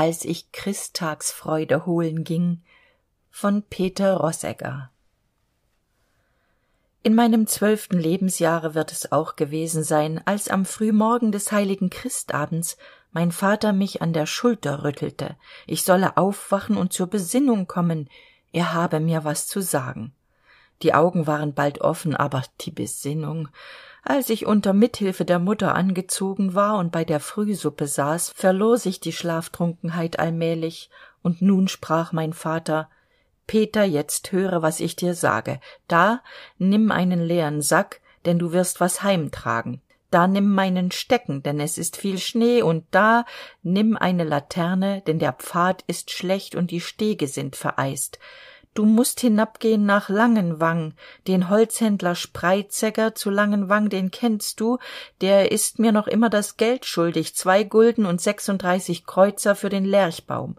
als ich christtagsfreude holen ging von peter rossegger in meinem zwölften lebensjahre wird es auch gewesen sein als am frühmorgen des heiligen christabends mein vater mich an der schulter rüttelte. Ich solle aufwachen und zur besinnung kommen. Er habe mir was zu sagen. Die augen waren bald offen aber die besinnung als ich unter mithilfe der mutter angezogen war und bei der frühsuppe saß verlor sich die schlaftrunkenheit allmählich. Und nun sprach mein vater peter jetzt höre was ich dir sage. Da nimm einen leeren sack denn du wirst was heimtragen. Da nimm meinen stecken denn es ist viel schnee. Und da nimm eine laterne denn der pfad ist schlecht und die stege sind vereist du musst hinabgehen nach langenwang. Den holzhändler spreizegger zu langenwang den kennst du. Der ist mir noch immer das geld schuldig. Zwei gulden und sechsunddreißig kreuzer für den lerchbaum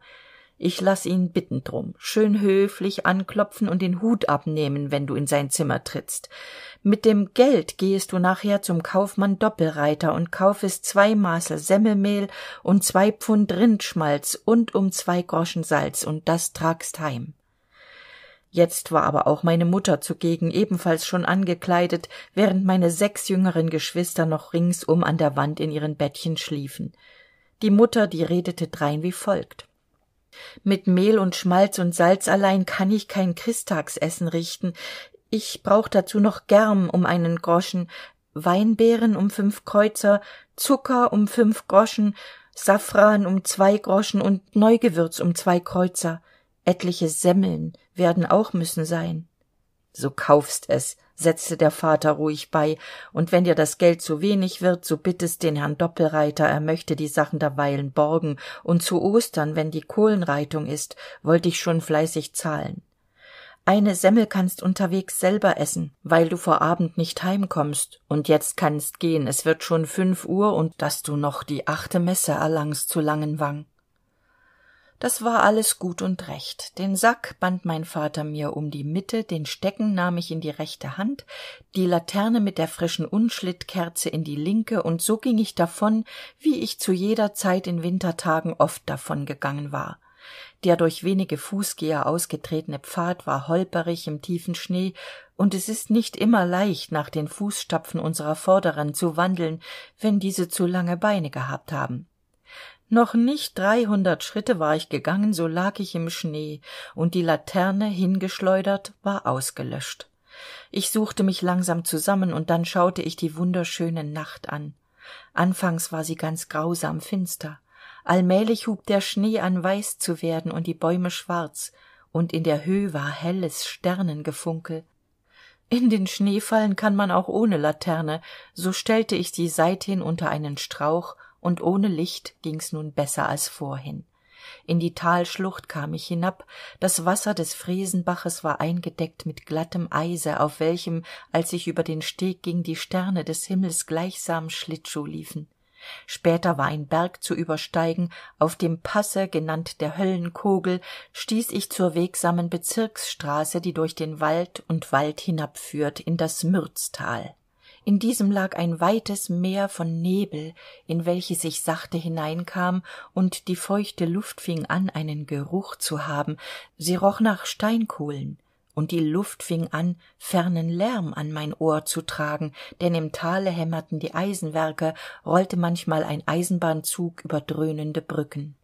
ich lass ihn bitten drum. Schön höflich anklopfen und den hut abnehmen wenn du in sein zimmer trittst. Mit dem geld gehest du nachher zum kaufmann doppelreiter und kaufest zwei maße semmelmehl und zwei pfund rindschmalz und um zwei groschen salz und das tragst heim jetzt war aber auch meine mutter zugegen ebenfalls schon angekleidet während meine sechs jüngeren geschwister noch ringsum an der wand in ihren bettchen schliefen. Die mutter die redete drein wie folgt. Mit mehl und schmalz und salz allein kann ich kein christtagsessen richten. Ich brauch dazu noch germ um einen groschen weinbeeren um fünf kreuzer zucker um fünf groschen safran um zwei groschen und neugewürz um zwei kreuzer etliche semmeln werden auch müssen sein. So kaufst es setzte der vater ruhig bei und wenn dir das geld zu wenig wird so bittest den herrn doppelreiter er möchte die sachen derweilen borgen und zu ostern wenn die kohlenreitung ist wollt ich schon fleißig zahlen. Eine semmel kannst unterwegs selber essen weil du vor abend nicht heimkommst und jetzt kannst gehen es wird schon fünf uhr und dass du noch die achte messe erlangst zu langenwang das war alles gut und recht. Den sack band mein vater mir um die mitte den stecken nahm ich in die rechte hand die laterne mit der frischen unschlittkerze in die linke und so ging ich davon wie ich zu jeder zeit in wintertagen oft davongegangen war. Der durch wenige fußgeher ausgetretene pfad war holperig im tiefen schnee und es ist nicht immer leicht nach den fußstapfen unserer vorderen zu wandeln wenn diese zu lange beine gehabt haben noch nicht dreihundert schritte war ich gegangen so lag ich im schnee und die laterne hingeschleudert war ausgelöscht. Ich suchte mich langsam zusammen und dann schaute ich die wunderschöne nacht an. Anfangs war sie ganz grausam finster. Allmählich hub der schnee an weiß zu werden und die bäume schwarz und in der höh war helles sternengefunkel. In den schneefallen kann man auch ohne laterne. So stellte ich sie seithin unter einen strauch und ohne licht ging's nun besser als vorhin. In die talschlucht kam ich hinab. Das wasser des fresenbaches war eingedeckt mit glattem eise auf welchem als ich über den steg ging die sterne des himmels gleichsam schlittschuh liefen. Später war ein berg zu übersteigen. Auf dem passe genannt der höllenkogel stieß ich zur wegsamen bezirksstraße die durch den wald und wald hinabführt in das mürztal in diesem lag ein weites meer von nebel in welches ich sachte hineinkam und die feuchte luft fing an einen geruch zu haben. Sie roch nach steinkohlen und die luft fing an fernen lärm an mein ohr zu tragen denn im tale hämmerten die eisenwerke rollte manchmal ein eisenbahnzug über dröhnende brücken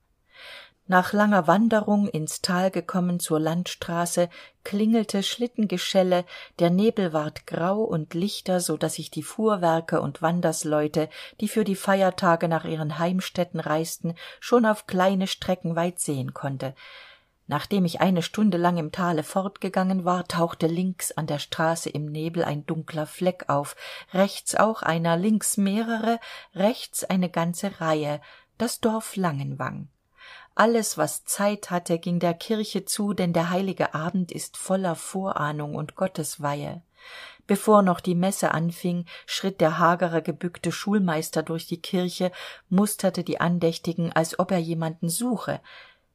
nach langer wanderung ins tal gekommen zur landstraße klingelte schlittengeschelle der nebel ward grau und lichter so dass ich die fuhrwerke und wandersleute die für die feiertage nach ihren heimstätten reisten schon auf kleine strecken weit sehen konnte. Nachdem ich eine stunde lang im tale fortgegangen war tauchte links an der straße im nebel ein dunkler fleck auf rechts auch einer links mehrere rechts eine ganze reihe das dorf langenwang alles was zeit hatte ging der kirche zu denn der heilige abend ist voller vorahnung und gottesweihe. Bevor noch die messe anfing schritt der hagere gebückte schulmeister durch die kirche musterte die andächtigen als ob er jemanden suche.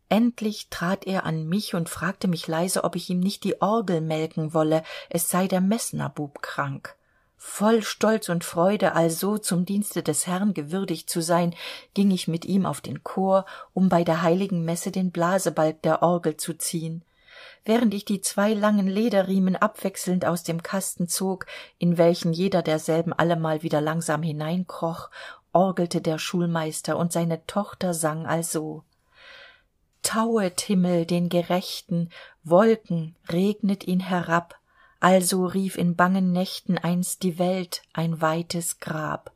Endlich trat er an mich und fragte mich leise ob ich ihm nicht die orgel melken wolle es sei der meßnerbub krank voll stolz und freude also zum dienste des herrn gewürdigt zu sein ging ich mit ihm auf den chor um bei der heiligen messe den blasebalg der orgel zu ziehen. Während ich die zwei langen lederriemen abwechselnd aus dem kasten zog in welchen jeder derselben allemal wieder langsam hineinkroch orgelte der schulmeister und seine tochter sang also. Tauet himmel den gerechten wolken regnet ihn herab also rief in bangen nächten einst die welt ein weites grab.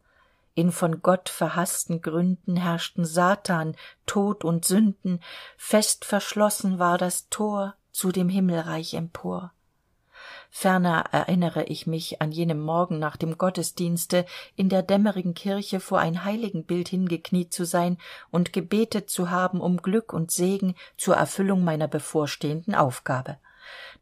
In von gott verhaßten gründen herrschten satan tod und sünden. Fest verschlossen war das tor zu dem himmelreich empor. Ferner erinnere ich mich an jenem morgen nach dem gottesdienste in der dämmerigen kirche vor ein heiligenbild hingekniet zu sein und gebetet zu haben um glück und segen zur erfüllung meiner bevorstehenden aufgabe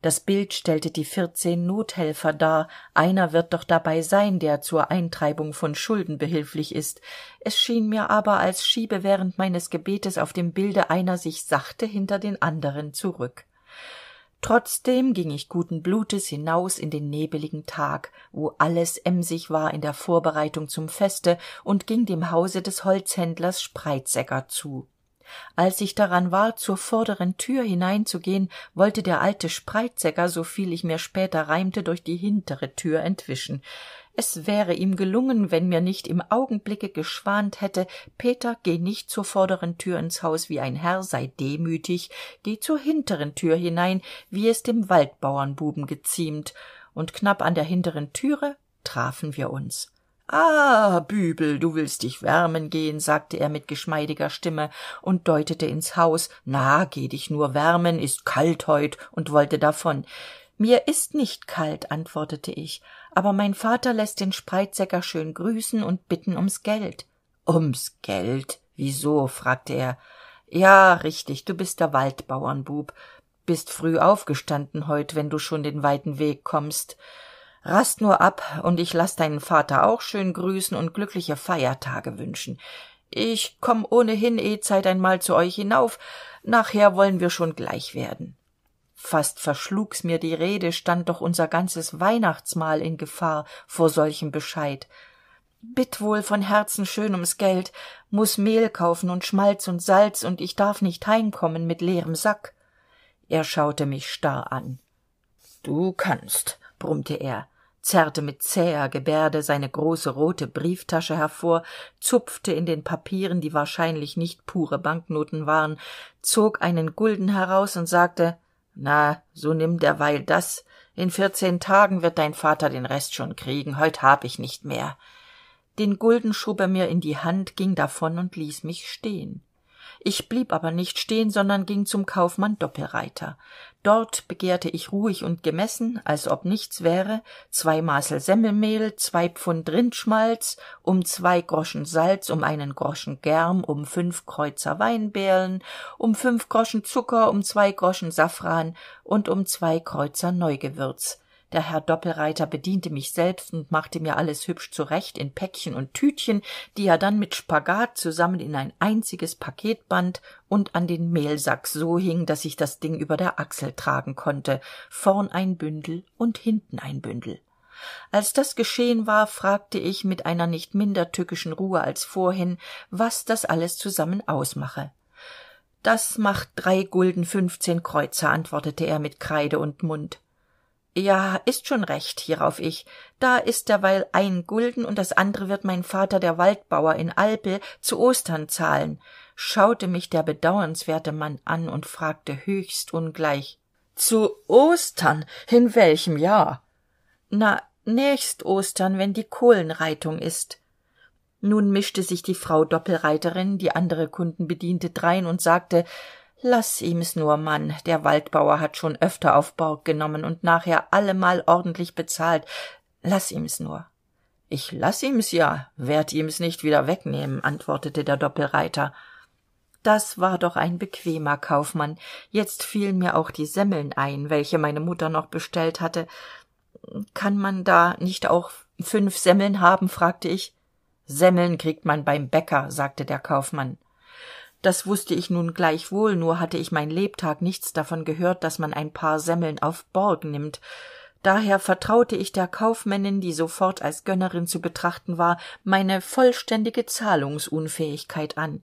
das bild stellte die vierzehn nothelfer dar. Einer wird doch dabei sein der zur eintreibung von schulden behilflich ist. Es schien mir aber als schiebe während meines gebetes auf dem bilde einer sich sachte hinter den anderen zurück. Trotzdem ging ich guten blutes hinaus in den nebeligen tag wo alles emsig war in der vorbereitung zum feste und ging dem hause des holzhändlers spreizegger zu als ich daran war zur vorderen tür hineinzugehen wollte der alte spreizegger soviel ich mir später reimte durch die hintere tür entwischen. Es wäre ihm gelungen wenn mir nicht im augenblicke geschwant hätte peter geh nicht zur vorderen tür ins haus wie ein herr sei demütig geh zur hinteren tür hinein wie es dem waldbauernbuben geziemt. Und knapp an der hinteren türe trafen wir uns ah bübel du willst dich wärmen gehen sagte er mit geschmeidiger stimme und deutete ins haus. Na geh dich nur wärmen ist kalt heut und wollte davon. Mir ist nicht kalt antwortete ich aber mein vater lässt den spreizäcker schön grüßen und bitten ums geld. Ums geld? Wieso? fragte er. Ja richtig du bist der waldbauernbub. Bist früh aufgestanden heut wenn du schon den weiten weg kommst rast nur ab und ich lass deinen vater auch schön grüßen und glückliche feiertage wünschen. Ich komm ohnehin eh zeit einmal zu euch hinauf. Nachher wollen wir schon gleich werden. Fast verschlug's mir die rede stand doch unser ganzes weihnachtsmahl in gefahr vor solchem bescheid. Bitt wohl von herzen schön ums geld muss mehl kaufen und schmalz und salz und ich darf nicht heimkommen mit leerem sack. Er schaute mich starr an. Du kannst brummte er zerrte mit zäher gebärde seine große rote brieftasche hervor zupfte in den papieren die wahrscheinlich nicht pure banknoten waren zog einen gulden heraus und sagte na so nimm derweil das. In vierzehn tagen wird dein vater den rest schon kriegen. Heut hab ich nicht mehr. Den gulden schob er mir in die hand ging davon und ließ mich stehen ich blieb aber nicht stehen sondern ging zum kaufmann doppelreiter. Dort begehrte ich ruhig und gemessen als ob nichts wäre zwei maßel semmelmehl zwei pfund rindschmalz um zwei groschen salz um einen groschen germ um fünf kreuzer weinberlen um fünf groschen zucker um zwei groschen safran und um zwei kreuzer neugewürz der herr doppelreiter bediente mich selbst und machte mir alles hübsch zurecht in päckchen und tütchen die er dann mit spagat zusammen in ein einziges paket band und an den mehlsack so hing dass ich das ding über der achsel tragen konnte vorn ein bündel und hinten ein bündel. Als das geschehen war fragte ich mit einer nicht minder tückischen ruhe als vorhin was das alles zusammen ausmache. Das macht drei gulden fünfzehn kreuzer antwortete er mit kreide und mund ja ist schon recht hierauf ich. Da ist derweil ein gulden und das andere wird mein vater der waldbauer in alpel zu ostern zahlen. Schaute mich der bedauernswerte mann an und fragte höchst ungleich zu ostern? In welchem jahr? Na nächst ostern wenn die kohlenreitung ist. Nun mischte sich die frau doppelreiterin die andere kunden bediente drein und sagte lass ihm's nur mann. Der waldbauer hat schon öfter auf borg genommen und nachher allemal ordentlich bezahlt. Laß ihm's nur. Ich lass ihm's ja werd ihm's nicht wieder wegnehmen antwortete der doppelreiter. Das war doch ein bequemer kaufmann. Jetzt fielen mir auch die semmeln ein welche meine mutter noch bestellt hatte. Kann man da nicht auch fünf semmeln haben fragte ich. Semmeln kriegt man beim bäcker sagte der kaufmann das wusste ich nun gleichwohl nur hatte ich mein lebtag nichts davon gehört dass man ein paar semmeln auf borg nimmt. Daher vertraute ich der kaufmännin die sofort als gönnerin zu betrachten war meine vollständige zahlungsunfähigkeit an.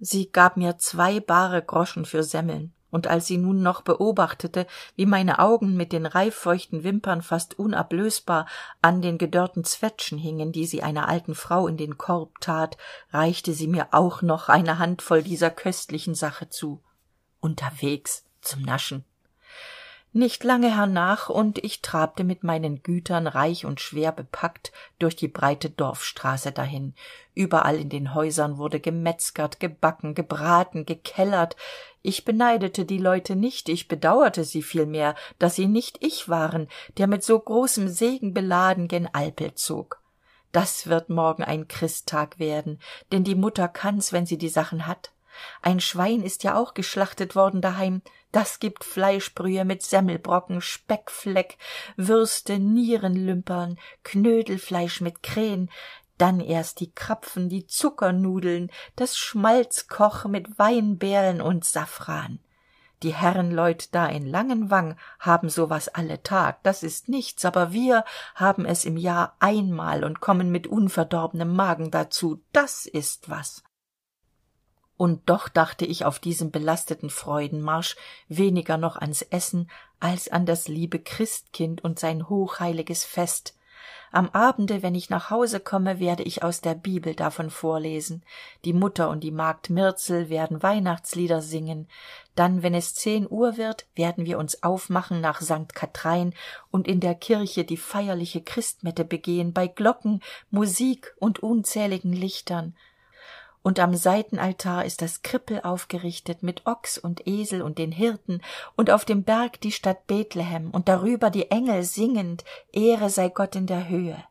Sie gab mir zwei bare groschen für semmeln und als sie nun noch beobachtete wie meine augen mit den reifeuchten wimpern fast unablösbar an den gedörrten zwetschgen hingen die sie einer alten frau in den korb tat reichte sie mir auch noch eine handvoll dieser köstlichen sache zu. Unterwegs zum naschen. Nicht lange hernach und ich trabte mit meinen gütern reich und schwer bepackt durch die breite dorfstraße dahin. Überall in den häusern wurde gemetzgert gebacken gebraten gekellert ich beneidete die leute nicht ich bedauerte sie vielmehr dass sie nicht ich waren der mit so großem segen beladen gen alpel zog. Das wird morgen ein christtag werden denn die mutter kann's wenn sie die sachen hat. Ein schwein ist ja auch geschlachtet worden daheim. Das gibt fleischbrühe mit semmelbrocken speckfleck würste nierenlümpern knödelfleisch mit krähen dann erst die krapfen die zuckernudeln das schmalzkoch mit weinberlen und safran. Die herrenleut da in langenwang haben so was alle tag das ist nichts aber wir haben es im jahr einmal und kommen mit unverdorbenem magen dazu das ist was. Und doch dachte ich auf diesem belasteten freudenmarsch weniger noch ans essen als an das liebe christkind und sein hochheiliges fest am abende wenn ich nach hause komme werde ich aus der bibel davon vorlesen. Die mutter und die magd mirzel werden weihnachtslieder singen. Dann wenn es zehn uhr wird werden wir uns aufmachen nach st kathrein und in der kirche die feierliche christmette begehen bei glocken musik und unzähligen lichtern und am seitenaltar ist das krippel aufgerichtet mit ochs und esel und den hirten und auf dem berg die stadt bethlehem und darüber die engel singend ehre sei gott in der höhe.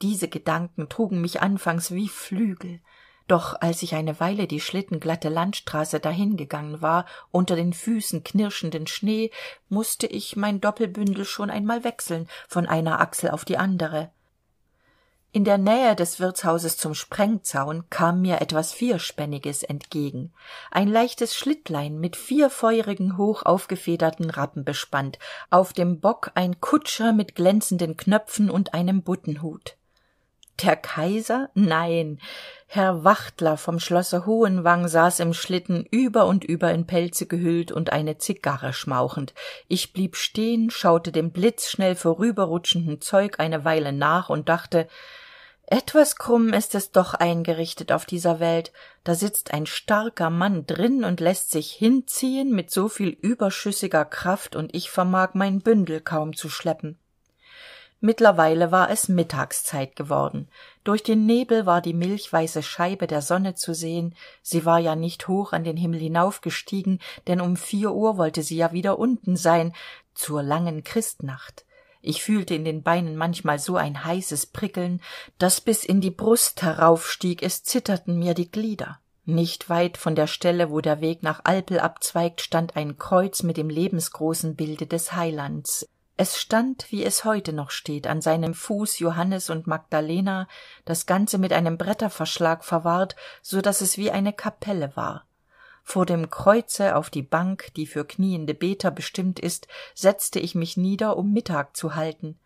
Diese gedanken trugen mich anfangs wie flügel. Doch als ich eine weile die schlittenglatte landstraße dahingegangen war unter den füßen knirschenden schnee musste ich mein doppelbündel schon einmal wechseln von einer achsel auf die andere in der nähe des wirtshauses zum sprengzaun kam mir etwas vierspänniges entgegen. Ein leichtes schlittlein mit vier feurigen hoch aufgefederten rappen bespannt. Auf dem bock ein kutscher mit glänzenden knöpfen und einem buttenhut. Der kaiser? Nein. Herr wachtler vom schlosse hohenwang saß im schlitten über und über in pelze gehüllt und eine zigarre schmauchend. Ich blieb stehen schaute dem blitzschnell vorüberrutschenden zeug eine weile nach und dachte etwas krumm ist es doch eingerichtet auf dieser welt. Da sitzt ein starker mann drin und lässt sich hinziehen mit so viel überschüssiger kraft und ich vermag mein bündel kaum zu schleppen. Mittlerweile war es mittagszeit geworden. Durch den nebel war die milchweiße scheibe der sonne zu sehen. Sie war ja nicht hoch an den himmel hinaufgestiegen denn um vier uhr wollte sie ja wieder unten sein zur langen christnacht ich fühlte in den beinen manchmal so ein heißes prickeln das bis in die brust heraufstieg es zitterten mir die glieder. Nicht weit von der stelle wo der weg nach alpel abzweigt stand ein kreuz mit dem lebensgroßen bilde des heilands. Es stand wie es heute noch steht an seinem fuß johannes und magdalena das ganze mit einem bretterverschlag verwahrt so dass es wie eine kapelle war vor dem kreuze auf die bank die für kniende beter bestimmt ist setzte ich mich nieder um mittag zu halten.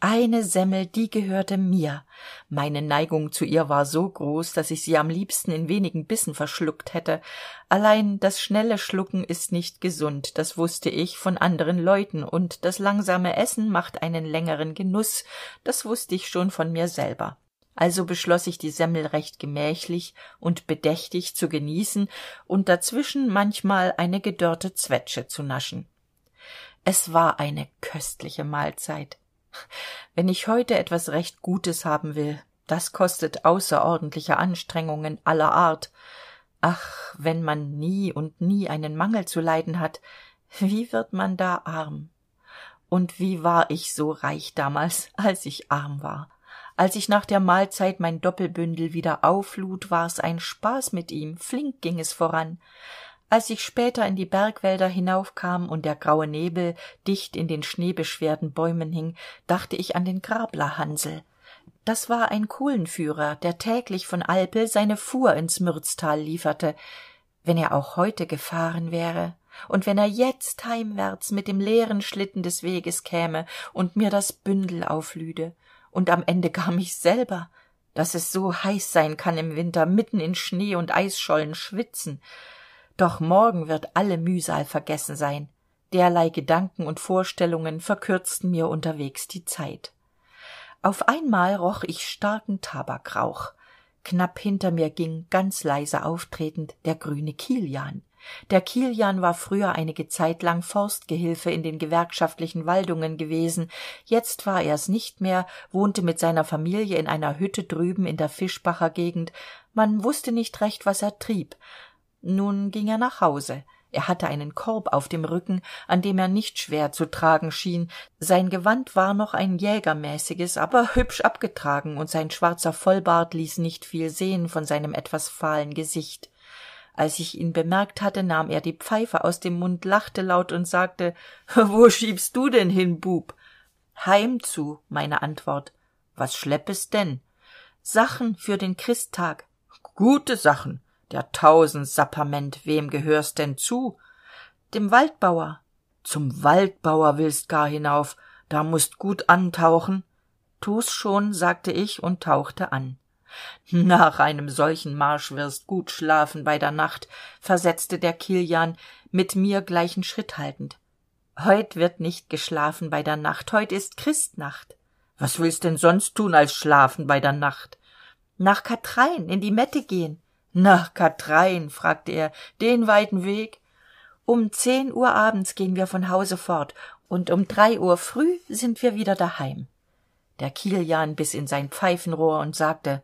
Eine semmel die gehörte mir. Meine neigung zu ihr war so groß dass ich sie am liebsten in wenigen bissen verschluckt hätte. Allein das schnelle schlucken ist nicht gesund das wusste ich von anderen leuten und das langsame essen macht einen längeren genuß das wusste ich schon von mir selber also beschloss ich die semmel recht gemächlich und bedächtig zu genießen und dazwischen manchmal eine gedörrte zwetsche zu naschen. Es war eine köstliche mahlzeit. Wenn ich heute etwas recht gutes haben will das kostet außerordentliche anstrengungen aller art. Ach wenn man nie und nie einen mangel zu leiden hat wie wird man da arm? Und wie war ich so reich damals als ich arm war als ich nach der mahlzeit mein doppelbündel wieder auflud war's ein spaß mit ihm. Flink ging es voran. Als ich später in die bergwälder hinaufkam und der graue nebel dicht in den schneebeschwerten bäumen hing dachte ich an den grabler hansl das war ein kohlenführer der täglich von alpel seine fuhr ins mürztal lieferte wenn er auch heute gefahren wäre. Und wenn er jetzt heimwärts mit dem leeren schlitten des weges käme und mir das bündel auflüde und am ende gar mich selber dass es so heiß sein kann im winter mitten in schnee und eisschollen schwitzen. Doch morgen wird alle mühsal vergessen sein. Derlei gedanken und vorstellungen verkürzten mir unterwegs die zeit. Auf einmal roch ich starken tabakrauch. Knapp hinter mir ging ganz leise auftretend der grüne kilian der kilian war früher einige zeit lang forstgehilfe in den gewerkschaftlichen waldungen gewesen jetzt war er's nicht mehr wohnte mit seiner familie in einer hütte drüben in der fischbacher gegend. Man wusste nicht recht was er trieb. Nun ging er nach hause. Er hatte einen korb auf dem rücken an dem er nicht schwer zu tragen schien. Sein gewand war noch ein jägermäßiges aber hübsch abgetragen und sein schwarzer vollbart ließ nicht viel sehen von seinem etwas fahlen gesicht als ich ihn bemerkt hatte nahm er die pfeife aus dem mund lachte laut und sagte wo schiebst du denn hin bub? Heimzu meine antwort. Was schleppest denn? Sachen für den christtag. Gute sachen. Der tausendsapperment wem gehörst denn zu? Dem waldbauer. Zum waldbauer willst gar hinauf. Da musst gut antauchen. Tu's schon sagte ich und tauchte an nach einem solchen marsch wirst gut schlafen bei der nacht versetzte der kilian mit mir gleichen schritt haltend. Heut wird nicht geschlafen bei der nacht heut ist christnacht. Was willst denn sonst tun als schlafen bei der nacht? Nach katrein in die mette gehen. Nach katrein fragte er den weiten weg. Um zehn uhr abends gehen wir von hause fort und um drei uhr früh sind wir wieder daheim. Der kilian biss in sein pfeifenrohr und sagte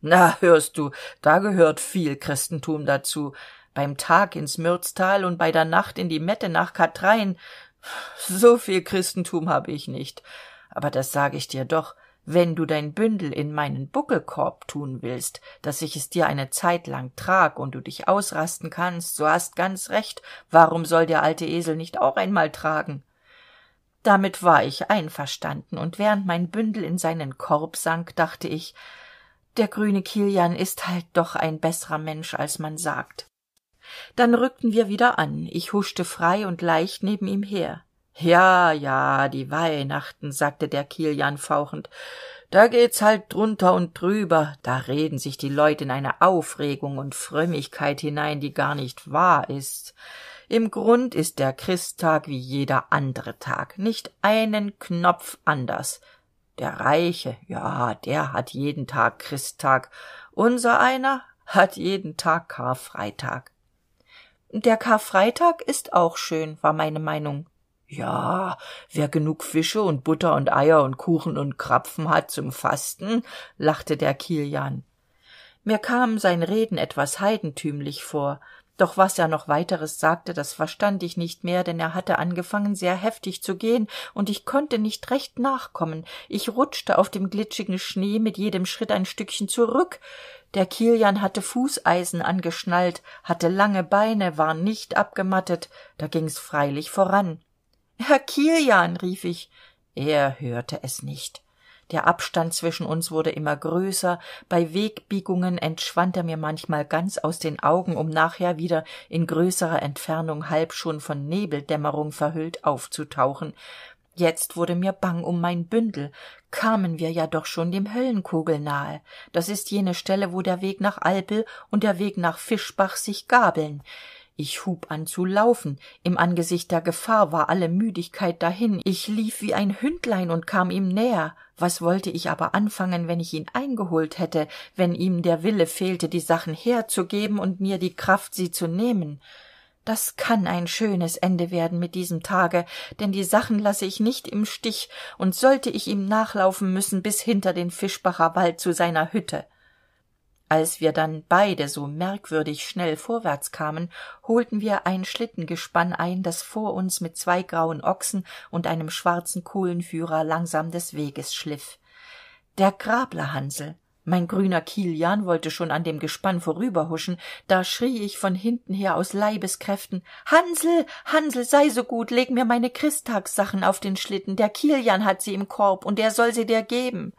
na hörst du da gehört viel christentum dazu. Beim tag ins mürztal und bei der nacht in die mette nach katrein so viel christentum habe ich nicht. Aber das sage ich dir doch wenn du dein bündel in meinen buckelkorb tun willst dass ich es dir eine zeit lang trag und du dich ausrasten kannst so hast ganz recht. Warum soll der alte esel nicht auch einmal tragen? Damit war ich einverstanden und während mein bündel in seinen korb sank dachte ich der grüne kilian ist halt doch ein besserer mensch als man sagt. Dann rückten wir wieder an. Ich huschte frei und leicht neben ihm her. Ja ja die weihnachten sagte der kilian fauchend. Da geht's halt drunter und drüber. Da reden sich die leute in eine aufregung und frömmigkeit hinein die gar nicht wahr ist. Im grund ist der christtag wie jeder andere tag. Nicht einen knopf anders der reiche ja der hat jeden tag christtag. Unser einer hat jeden tag karfreitag. Der karfreitag ist auch schön war meine meinung. Ja wer genug fische und butter und eier und kuchen und krapfen hat zum fasten lachte der kilian mir kam sein reden etwas heidentümlich vor. Doch was er noch weiteres sagte das verstand ich nicht mehr denn er hatte angefangen sehr heftig zu gehen und ich konnte nicht recht nachkommen. Ich rutschte auf dem glitschigen schnee mit jedem schritt ein stückchen zurück. Der kilian hatte fußeisen angeschnallt hatte lange beine war nicht abgemattet. Da ging's freilich voran. Herr kilian rief ich. Er hörte es nicht der abstand zwischen uns wurde immer größer. Bei wegbiegungen entschwand er mir manchmal ganz aus den augen um nachher wieder in größerer entfernung halb schon von nebeldämmerung verhüllt aufzutauchen. Jetzt wurde mir bang um mein bündel. Kamen wir ja doch schon dem höllenkogel nahe. Das ist jene stelle wo der weg nach alpel und der weg nach fischbach sich gabeln ich hub an zu laufen. Im angesicht der gefahr war alle müdigkeit dahin. Ich lief wie ein hündlein und kam ihm näher. Was wollte ich aber anfangen wenn ich ihn eingeholt hätte wenn ihm der wille fehlte die sachen herzugeben und mir die kraft sie zu nehmen? Das kann ein schönes ende werden mit diesem tage denn die sachen lasse ich nicht im stich und sollte ich ihm nachlaufen müssen bis hinter den fischbacher wald zu seiner hütte als wir dann beide so merkwürdig schnell vorwärts kamen holten wir ein schlittengespann ein das vor uns mit zwei grauen ochsen und einem schwarzen kohlenführer langsam des weges schliff. Der grablerhansel. Mein grüner kilian wollte schon an dem gespann vorüberhuschen. Da schrie ich von hinten her aus leibeskräften hansl hansl sei so gut leg mir meine christtagssachen auf den schlitten. Der kilian hat sie im korb und er soll sie dir geben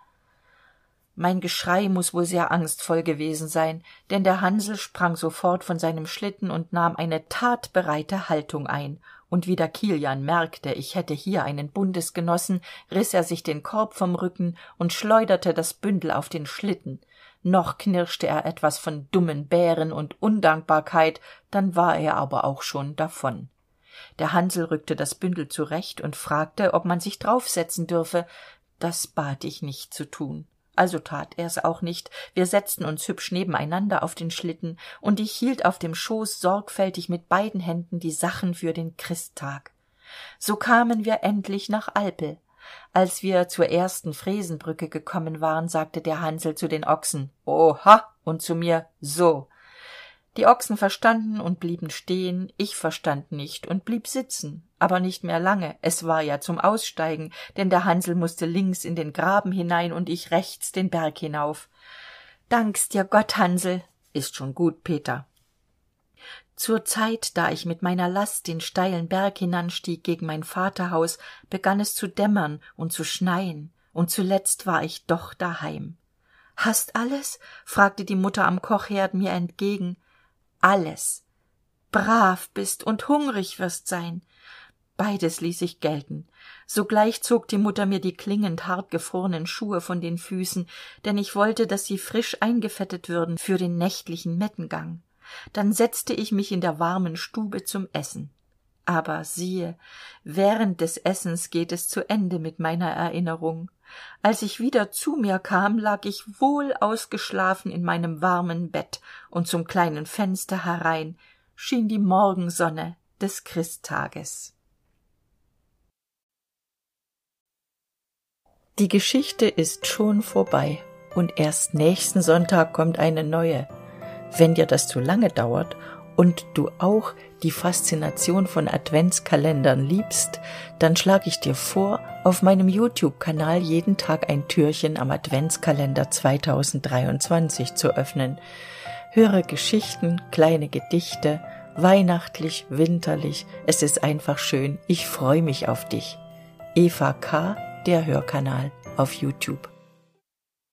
mein geschrei muss wohl sehr angstvoll gewesen sein denn der hansl sprang sofort von seinem schlitten und nahm eine tatbereite haltung ein. Und wie der kilian merkte ich hätte hier einen bundesgenossen riß er sich den korb vom rücken und schleuderte das bündel auf den schlitten. Noch knirschte er etwas von dummen bären und undankbarkeit dann war er aber auch schon davon. Der hansl rückte das bündel zurecht und fragte ob man sich draufsetzen dürfe. Das bat ich nicht zu tun also tat er's auch nicht. Wir setzten uns hübsch nebeneinander auf den schlitten und ich hielt auf dem schoß sorgfältig mit beiden händen die sachen für den christtag. So kamen wir endlich nach alpel. Als wir zur ersten fresenbrücke gekommen waren sagte der hansl zu den ochsen oha! und zu mir so die ochsen verstanden und blieben stehen ich verstand nicht und blieb sitzen aber nicht mehr lange. Es war ja zum aussteigen denn der hansl musste links in den graben hinein und ich rechts den berg hinauf. Dank's dir gott hansl ist schon gut peter. Zur zeit da ich mit meiner last den steilen berg hinanstieg gegen mein vaterhaus begann es zu dämmern und zu schneien und zuletzt war ich doch daheim. Hast alles? fragte die mutter am kochherd mir entgegen alles. Brav bist und hungrig wirst sein. Beides ließ ich gelten. Sogleich zog die mutter mir die klingend hartgefrorenen schuhe von den füßen denn ich wollte dass sie frisch eingefettet würden für den nächtlichen mettengang. Dann setzte ich mich in der warmen stube zum essen. Aber siehe während des essens geht es zu ende mit meiner erinnerung als ich wieder zu mir kam lag ich wohl ausgeschlafen in meinem warmen bett und zum kleinen fenster herein schien die morgensonne des christtages. Die geschichte ist schon vorbei und erst nächsten sonntag kommt eine neue. Wenn dir das zu lange dauert und du auch die Faszination von Adventskalendern liebst, dann schlage ich dir vor, auf meinem YouTube-Kanal jeden Tag ein Türchen am Adventskalender 2023 zu öffnen. Höre Geschichten, kleine Gedichte, weihnachtlich, winterlich, es ist einfach schön, ich freue mich auf dich. Eva K., der Hörkanal auf YouTube.